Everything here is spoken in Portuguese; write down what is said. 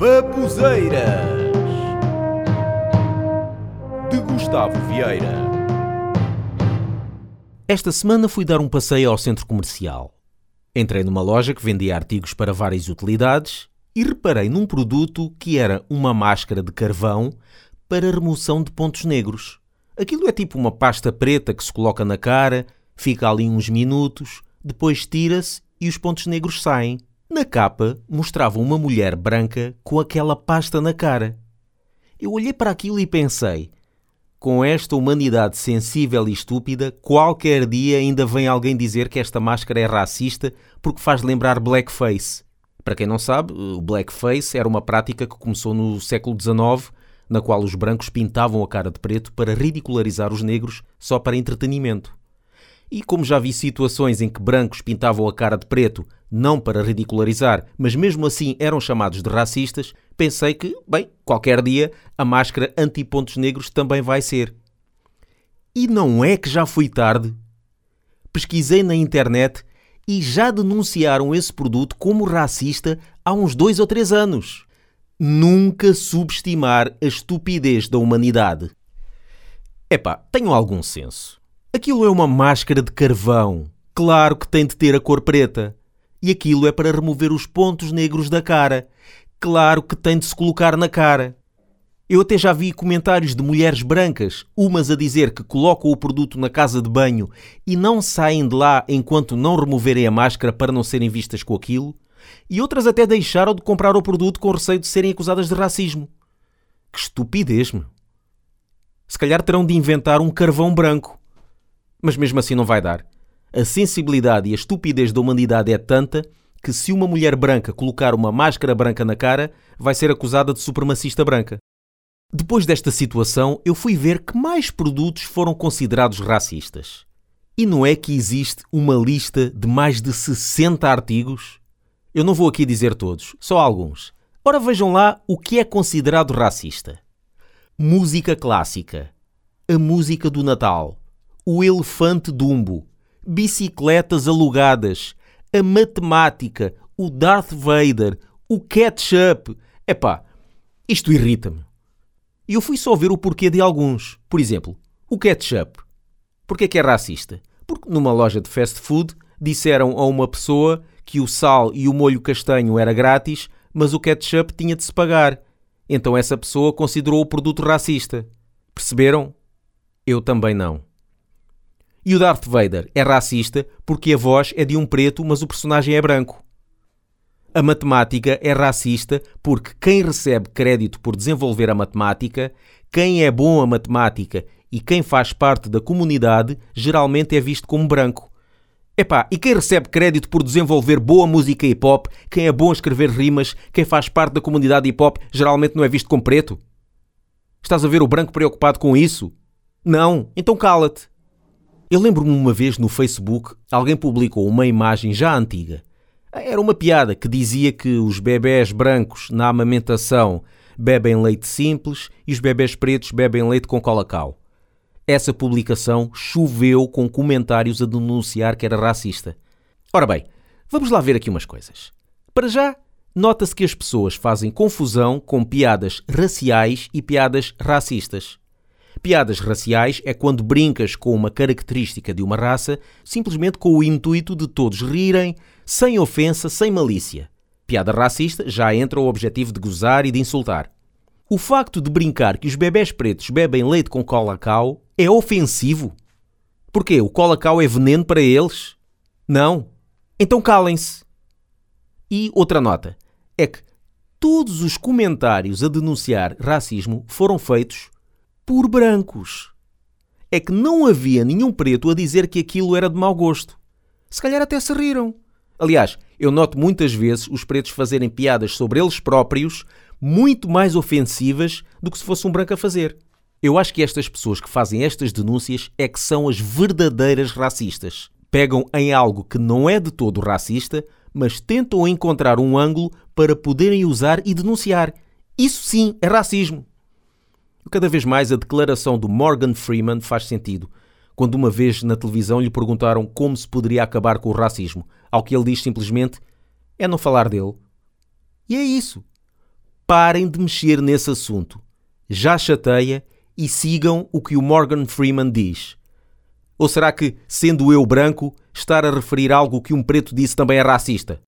Babuzeiras de Gustavo Vieira. Esta semana fui dar um passeio ao centro comercial. Entrei numa loja que vendia artigos para várias utilidades e reparei num produto que era uma máscara de carvão para remoção de pontos negros. Aquilo é tipo uma pasta preta que se coloca na cara, fica ali uns minutos, depois tira-se e os pontos negros saem. Na capa mostrava uma mulher branca com aquela pasta na cara. Eu olhei para aquilo e pensei: com esta humanidade sensível e estúpida, qualquer dia ainda vem alguém dizer que esta máscara é racista porque faz lembrar blackface. Para quem não sabe, o blackface era uma prática que começou no século XIX, na qual os brancos pintavam a cara de preto para ridicularizar os negros só para entretenimento. E como já vi situações em que brancos pintavam a cara de preto não para ridicularizar, mas mesmo assim eram chamados de racistas, pensei que, bem, qualquer dia a máscara anti-pontos negros também vai ser. E não é que já fui tarde? Pesquisei na internet e já denunciaram esse produto como racista há uns dois ou três anos. Nunca subestimar a estupidez da humanidade. Epá, tenham algum senso. Aquilo é uma máscara de carvão. Claro que tem de ter a cor preta. E aquilo é para remover os pontos negros da cara. Claro que tem de se colocar na cara. Eu até já vi comentários de mulheres brancas, umas a dizer que colocam o produto na casa de banho e não saem de lá enquanto não removerem a máscara para não serem vistas com aquilo, e outras até deixaram de comprar o produto com receio de serem acusadas de racismo. Que estupidez, meu. Se calhar terão de inventar um carvão branco mas mesmo assim não vai dar. A sensibilidade e a estupidez da humanidade é tanta que se uma mulher branca colocar uma máscara branca na cara, vai ser acusada de supremacista branca. Depois desta situação, eu fui ver que mais produtos foram considerados racistas. E não é que existe uma lista de mais de 60 artigos? Eu não vou aqui dizer todos, só alguns. Ora vejam lá o que é considerado racista. Música clássica. A música do Natal o elefante Dumbo, bicicletas alugadas, a matemática, o Darth Vader, o ketchup. Epá, isto irrita-me. E eu fui só ver o porquê de alguns. Por exemplo, o ketchup. Porquê que é racista? Porque numa loja de fast food disseram a uma pessoa que o sal e o molho castanho era grátis, mas o ketchup tinha de se pagar. Então essa pessoa considerou o produto racista. Perceberam? Eu também não. E o Darth Vader é racista porque a voz é de um preto, mas o personagem é branco. A matemática é racista porque quem recebe crédito por desenvolver a matemática, quem é bom a matemática e quem faz parte da comunidade geralmente é visto como branco. Epá, e quem recebe crédito por desenvolver boa música hip hop, quem é bom a escrever rimas, quem faz parte da comunidade hip hop geralmente não é visto como preto? Estás a ver o branco preocupado com isso? Não, então cala-te. Eu lembro-me uma vez no Facebook, alguém publicou uma imagem já antiga. Era uma piada que dizia que os bebés brancos na amamentação bebem leite simples e os bebés pretos bebem leite com colacau. Essa publicação choveu com comentários a denunciar que era racista. Ora bem, vamos lá ver aqui umas coisas. Para já, nota-se que as pessoas fazem confusão com piadas raciais e piadas racistas. Piadas raciais é quando brincas com uma característica de uma raça simplesmente com o intuito de todos rirem, sem ofensa, sem malícia. Piada racista já entra o objetivo de gozar e de insultar. O facto de brincar que os bebés pretos bebem leite com colacau é ofensivo. Porquê? O colacau é veneno para eles? Não. Então calem-se. E outra nota é que todos os comentários a denunciar racismo foram feitos por brancos. É que não havia nenhum preto a dizer que aquilo era de mau gosto. Se calhar até se riram. Aliás, eu noto muitas vezes os pretos fazerem piadas sobre eles próprios muito mais ofensivas do que se fosse um branco a fazer. Eu acho que estas pessoas que fazem estas denúncias é que são as verdadeiras racistas. Pegam em algo que não é de todo racista, mas tentam encontrar um ângulo para poderem usar e denunciar. Isso sim é racismo. Cada vez mais a declaração do Morgan Freeman faz sentido. Quando uma vez na televisão lhe perguntaram como se poderia acabar com o racismo, ao que ele diz simplesmente é não falar dele. E é isso. parem de mexer nesse assunto. Já chateia e sigam o que o Morgan Freeman diz. Ou será que, sendo eu branco, estar a referir algo que um preto disse também é racista?